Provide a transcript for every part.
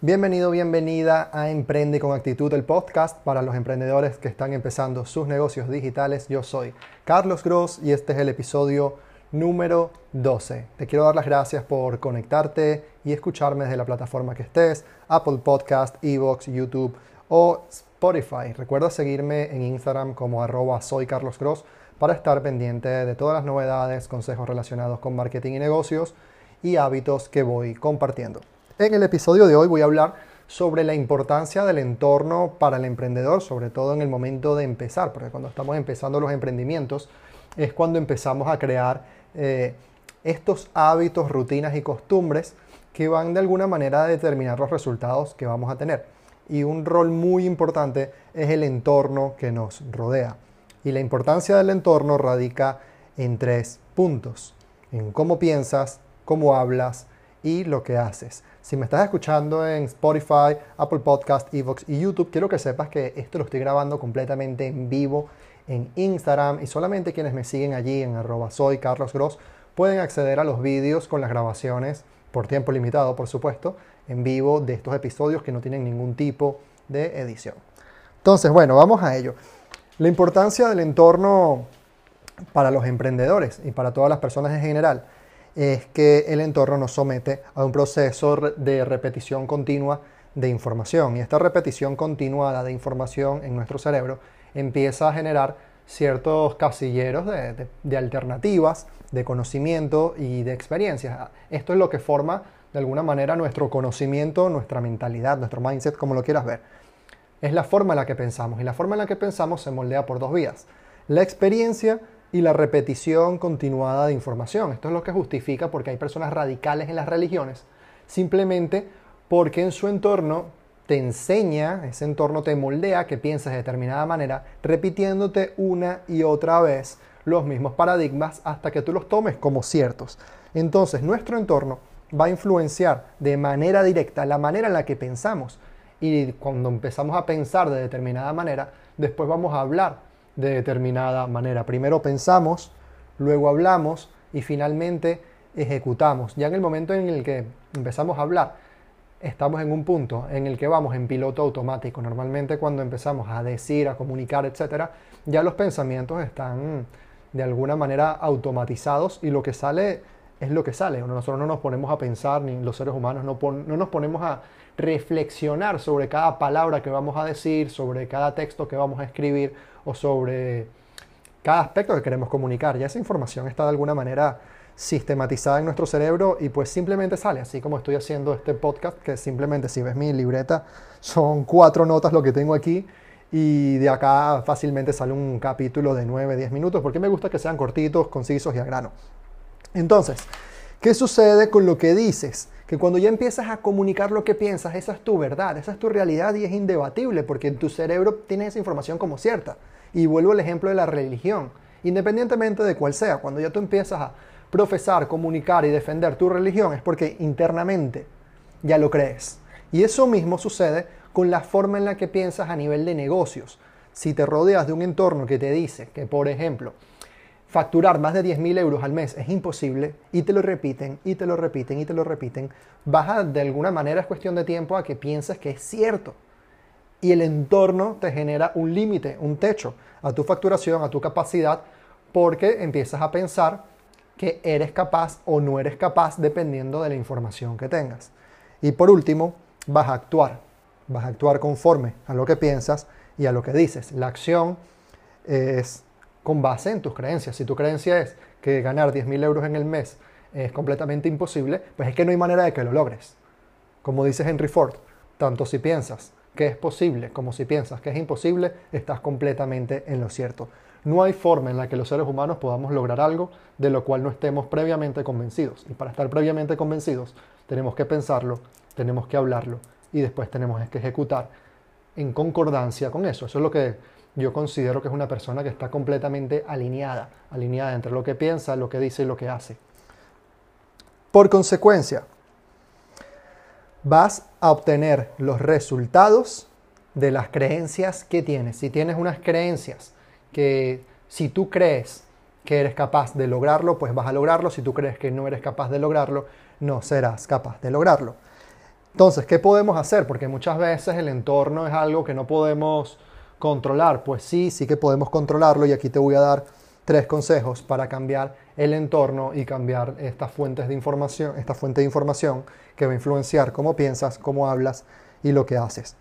Bienvenido, bienvenida a Emprende con Actitud, el podcast para los emprendedores que están empezando sus negocios digitales. Yo soy Carlos Gross y este es el episodio número 12. Te quiero dar las gracias por conectarte y escucharme desde la plataforma que estés, Apple Podcast, Evox, YouTube o Spotify. Recuerda seguirme en Instagram como arroba soy Carlos Gross para estar pendiente de todas las novedades, consejos relacionados con marketing y negocios y hábitos que voy compartiendo. En el episodio de hoy voy a hablar sobre la importancia del entorno para el emprendedor, sobre todo en el momento de empezar, porque cuando estamos empezando los emprendimientos es cuando empezamos a crear eh, estos hábitos, rutinas y costumbres que van de alguna manera a determinar los resultados que vamos a tener. Y un rol muy importante es el entorno que nos rodea. Y la importancia del entorno radica en tres puntos. En cómo piensas, cómo hablas y lo que haces. Si me estás escuchando en Spotify, Apple Podcast, Evox y YouTube, quiero que sepas que esto lo estoy grabando completamente en vivo en Instagram y solamente quienes me siguen allí en arroba soy Carlos Gross pueden acceder a los vídeos con las grabaciones por tiempo limitado, por supuesto, en vivo de estos episodios que no tienen ningún tipo de edición. Entonces, bueno, vamos a ello. La importancia del entorno para los emprendedores y para todas las personas en general es que el entorno nos somete a un proceso de repetición continua de información. Y esta repetición continuada de información en nuestro cerebro empieza a generar ciertos casilleros de, alternativas, de conocimiento y de experiencias. Esto es lo que forma de alguna manera nuestro conocimiento, nuestra mentalidad, nuestro mindset, como lo quieras ver. Es la forma en la que pensamos y la forma en la que pensamos se moldea por dos vías. La experiencia y la repetición continuada de información. Esto es lo que justifica porque hay personas radicales en las religiones, simplemente porque en su entorno te enseña, ese entorno te moldea que piensas de determinada manera, repitiéndote una y otra vez los mismos paradigmas hasta que tú los tomes como ciertos. Entonces, nuestro entorno va a influenciar de manera directa la manera en la que pensamos. Y cuando empezamos a pensar de determinada manera, después vamos a hablar de determinada manera. Primero pensamos, luego hablamos y finalmente ejecutamos. Ya en el momento en el que empezamos a hablar, estamos en un punto en el que vamos en piloto automático. Normalmente cuando empezamos a decir, a comunicar, etcétera, ya los pensamientos están de alguna manera automatizados y lo que sale es lo que sale. Nosotros no nos ponemos a pensar, ni los seres humanos no, no nos ponemos a reflexionar sobre cada palabra que vamos a decir, sobre cada texto que vamos a escribir o sobre cada aspecto que queremos comunicar. Ya esa información está de alguna manera sistematizada en nuestro cerebro y pues simplemente sale, así como estoy haciendo este podcast, que simplemente si ves mi libreta son cuatro notas lo que tengo aquí y de acá fácilmente sale un capítulo de 9, 10 minutos, porque me gusta que sean cortitos, concisos y a grano. Entonces, ¿qué sucede con lo que dices? Que cuando ya empiezas a comunicar lo que piensas, esa es tu verdad, esa es tu realidad y es indebatible, porque tu cerebro tienes esa información como cierta. Y vuelvo al ejemplo de la religión. Independientemente de cuál sea, cuando ya tú empiezas a profesar, comunicar y defender tu religión, es porque internamente ya lo crees. Y eso mismo sucede con la forma en la que piensas a nivel de negocios. Si te rodeas de un entorno que te dice que, por ejemplo, facturar más de 10.000 euros al mes es imposible y te lo repiten y te lo repiten y te lo repiten, baja de alguna manera, es cuestión de tiempo a que pienses que es cierto y el entorno te genera un límite, un techo a tu facturación, a tu capacidad, porque empiezas a pensar que eres capaz o no eres capaz dependiendo de la información que tengas. Y por último, vas a actuar. Vas a actuar conforme a lo que piensas y a lo que dices. La acción es con base en tus creencias. Si tu creencia es que ganar 10.000 euros en el mes es completamente imposible, pues es que no hay manera de que lo logres. Como dice Henry Ford, tanto si piensas que es posible, como si piensas que es imposible, estás completamente en lo cierto. No hay forma en la que los seres humanos podamos lograr algo de lo cual no estemos previamente convencidos. Y para estar previamente convencidos, tenemos que pensarlo, tenemos que hablarlo y después tenemos que ejecutar en concordancia con eso. Eso es lo que yo considero que es una persona que está completamente alineada, alineada entre lo que piensa, lo que dice y lo que hace. Por consecuencia, vas a obtener los resultados de las creencias que tienes. Si tienes unas creencias que si tú crees que eres capaz de lograrlo, pues vas a lograrlo. Si tú crees que no eres capaz de lograrlo, no serás capaz de lograrlo. Entonces, ¿qué podemos hacer? Porque muchas veces el entorno es algo que no podemos controlar. Pues sí, sí que podemos controlarlo y aquí te voy a dar tres consejos para cambiar el entorno y cambiar estas fuentes de información, esta fuente de información que va a influenciar cómo piensas, cómo hablas y lo que haces.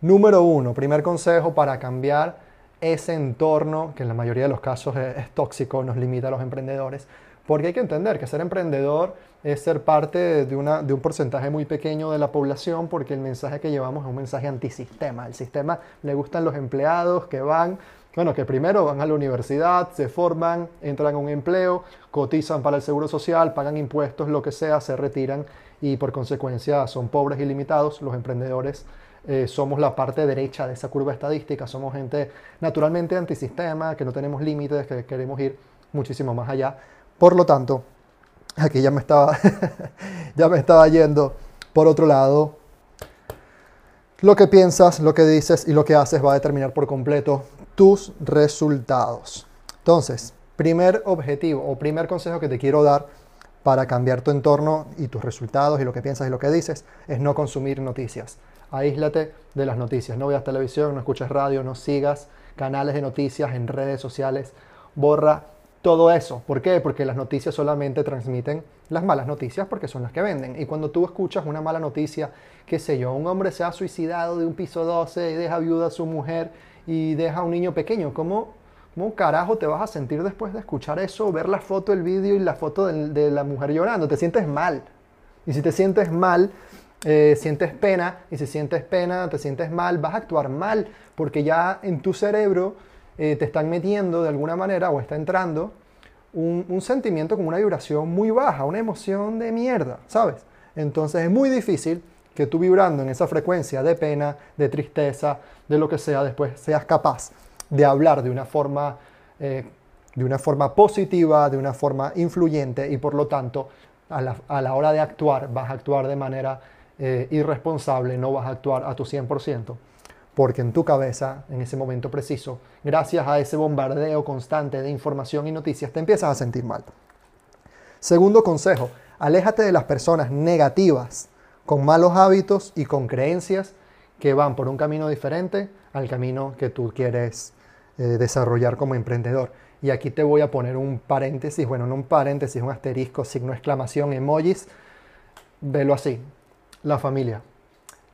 Número uno, primer consejo para cambiar ese entorno, que en la mayoría de los casos es, tóxico, nos limita a los emprendedores, porque hay que entender que ser emprendedor es ser parte de, una, de un porcentaje muy pequeño de la población, porque el mensaje que llevamos es un mensaje antisistema. El sistema le gustan los empleados que van, bueno, que primero van a la universidad, se forman, entran a un empleo, cotizan para el seguro social, pagan impuestos, lo que sea, se retiran y por consecuencia son pobres y limitados. Los emprendedores eh, somos la parte derecha de esa curva estadística, somos gente naturalmente antisistema, que no tenemos límites, que queremos ir muchísimo más allá. Por lo tanto, aquí ya me estaba, ya me estaba yendo por otro lado. Lo que piensas, lo que dices y lo que haces va a determinar por completo tus resultados. Entonces, primer objetivo o primer consejo que te quiero dar para cambiar tu entorno y tus resultados y lo que piensas y lo que dices es no consumir noticias. Aíslate de las noticias. No veas televisión, no escuches radio, no sigas canales de noticias en redes sociales. Borra todo eso. ¿Por qué? Porque las noticias solamente transmiten las malas noticias porque son las que venden. Y cuando tú escuchas una mala noticia, qué sé yo, un hombre se ha suicidado de un piso 12 y deja viuda a su mujer y deja a un niño pequeño, ¿cómo ¿Cómo carajo te vas a sentir después de escuchar eso, ver la foto, el vídeo y la foto de, la mujer llorando? Te sientes mal. Y si te sientes mal, eh, sientes pena. Y si sientes pena, te sientes mal, vas a actuar mal. Porque ya en tu cerebro eh, te están metiendo de alguna manera o está entrando un, un sentimiento como una vibración muy baja, una emoción de mierda, ¿sabes? Entonces es muy difícil que tú vibrando en esa frecuencia de pena, de tristeza, de lo que sea, después seas capaz de hablar de una forma, eh, de una forma positiva, de una forma influyente y por lo tanto a la, hora de actuar vas a actuar de manera eh, irresponsable, no vas a actuar a tu 100%, porque en tu cabeza, en ese momento preciso, gracias a ese bombardeo constante de información y noticias, te empiezas a sentir mal. Segundo consejo, aléjate de las personas negativas, con malos hábitos y con creencias que van por un camino diferente al camino que tú quieres eh, desarrollar como emprendedor. Y aquí te voy a poner un paréntesis, bueno, no un paréntesis, un asterisco, signo exclamación, emojis. Velo así, la familia.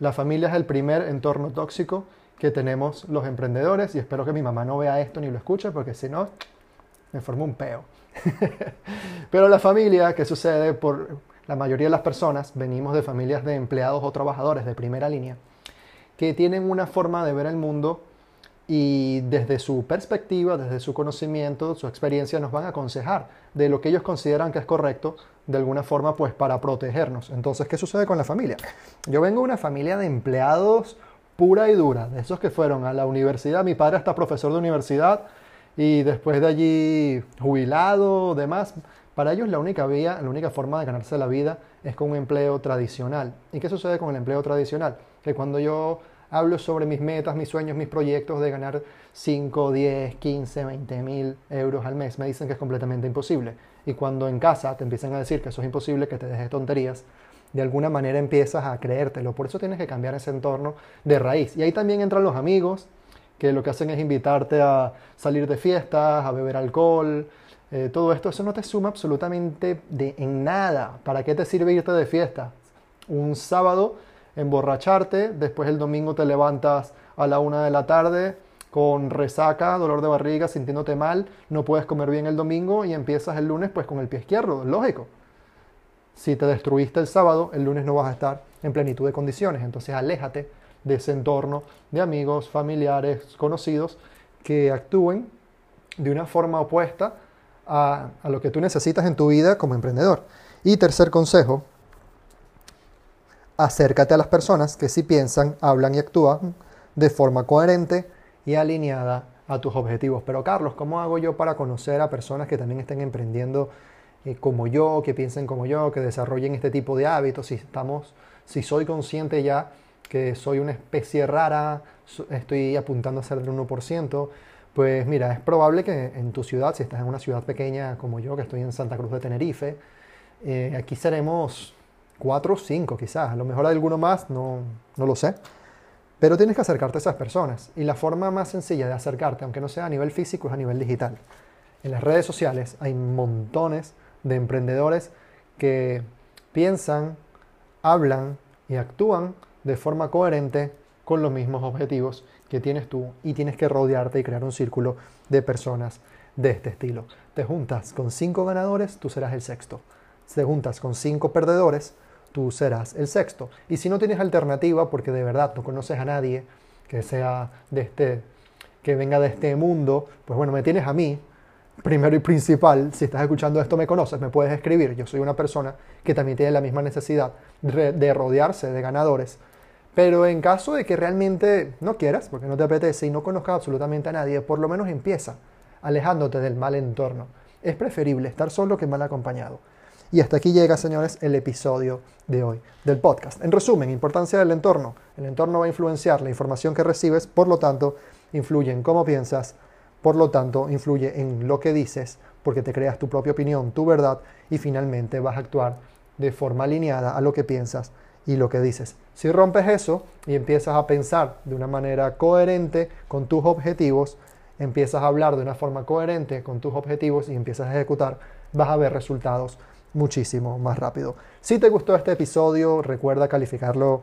La familia es el primer entorno tóxico que tenemos los emprendedores y espero que mi mamá no vea esto ni lo escuche porque si no, me formo un peo. Pero la familia, ¿qué sucede? Por la mayoría de las personas venimos de familias de empleados o trabajadores de primera línea que tienen una forma de ver el mundo y desde su perspectiva, desde su conocimiento, su experiencia, nos van a aconsejar de lo que ellos consideran que es correcto, de alguna forma, pues para protegernos. Entonces, ¿qué sucede con la familia? Yo vengo de una familia de empleados pura y dura, de esos que fueron a la universidad, mi padre está profesor de universidad y después de allí jubilado, demás. Para ellos la única vía, la única forma de ganarse la vida es con un empleo tradicional. ¿Y qué sucede con el empleo tradicional? Que cuando yo hablo sobre mis metas, mis sueños, mis proyectos de ganar 5, 10, 15, 20 mil euros al mes. Me dicen que es completamente imposible. Y cuando en casa te empiezan a decir que eso es imposible, que te dejes tonterías, de alguna manera empiezas a creértelo. Por eso tienes que cambiar ese entorno de raíz. Y ahí también entran los amigos, que lo que hacen es invitarte a salir de fiestas, a beber alcohol. Eh, todo esto, eso no te suma absolutamente de, en nada. ¿Para qué te sirve irte de fiesta? Un sábado emborracharte, después el domingo te levantas a la una de la tarde con resaca, dolor de barriga, sintiéndote mal, no puedes comer bien el domingo y empiezas el lunes pues con el pie izquierdo, lógico. Si te destruiste el sábado, el lunes no vas a estar en plenitud de condiciones, entonces aléjate de ese entorno de amigos, familiares, conocidos que actúen de una forma opuesta a, a lo que tú necesitas en tu vida como emprendedor. Y tercer consejo, acércate a las personas que sí piensan, hablan y actúan de forma coherente y alineada a tus objetivos. Pero Carlos, ¿cómo hago yo para conocer a personas que también estén emprendiendo eh, como yo, que piensen como yo, que desarrollen este tipo de hábitos? Si estamos, si soy consciente ya que soy una especie rara, estoy apuntando a ser del 1%, pues mira, es probable que en tu ciudad, si estás en una ciudad pequeña como yo, que estoy en Santa Cruz de Tenerife, eh, aquí seremos cuatro o cinco quizás, a lo mejor hay alguno más, no, no lo sé. Pero tienes que acercarte a esas personas. Y la forma más sencilla de acercarte, aunque no sea a nivel físico, es a nivel digital. En las redes sociales hay montones de emprendedores que piensan, hablan y actúan de forma coherente con los mismos objetivos que tienes tú y tienes que rodearte y crear un círculo de personas de este estilo. Te juntas con cinco ganadores, tú serás el sexto. Te juntas con cinco perdedores, tú serás el sexto. Y si no tienes alternativa, porque de verdad no conoces a nadie que sea de este, que venga de este mundo, pues bueno, me tienes a mí, primero y principal, si estás escuchando esto me conoces, me puedes escribir. Yo soy una persona que también tiene la misma necesidad de rodearse de ganadores. Pero en caso de que realmente no quieras, porque no te apetece y no conozcas absolutamente a nadie, por lo menos empieza alejándote del mal entorno. Es preferible estar solo que mal acompañado. Y hasta aquí llega, señores, el episodio de hoy del podcast. En resumen, importancia del entorno. El entorno va a influenciar la información que recibes, por lo tanto, influye en cómo piensas, por lo tanto, influye en lo que dices, porque te creas tu propia opinión, tu verdad, y finalmente vas a actuar de forma alineada a lo que piensas y lo que dices. Si rompes eso y empiezas a pensar de una manera coherente con tus objetivos, empiezas a hablar de una forma coherente con tus objetivos y empiezas a ejecutar, vas a ver resultados muchísimo más rápido. Si te gustó este episodio, recuerda calificarlo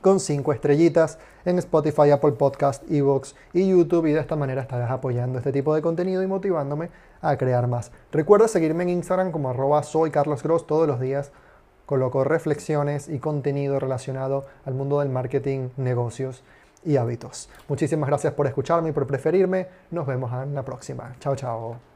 con 5 estrellitas en Spotify, Apple Podcast, Evox y YouTube y de esta manera estarás apoyando este tipo de contenido y motivándome a crear más. Recuerda seguirme en Instagram como arroba soy Carlos Gross todos los días. Coloco reflexiones y contenido relacionado al mundo del marketing, negocios y hábitos. Muchísimas gracias por escucharme y por preferirme. Nos vemos en la próxima. Chao, chao.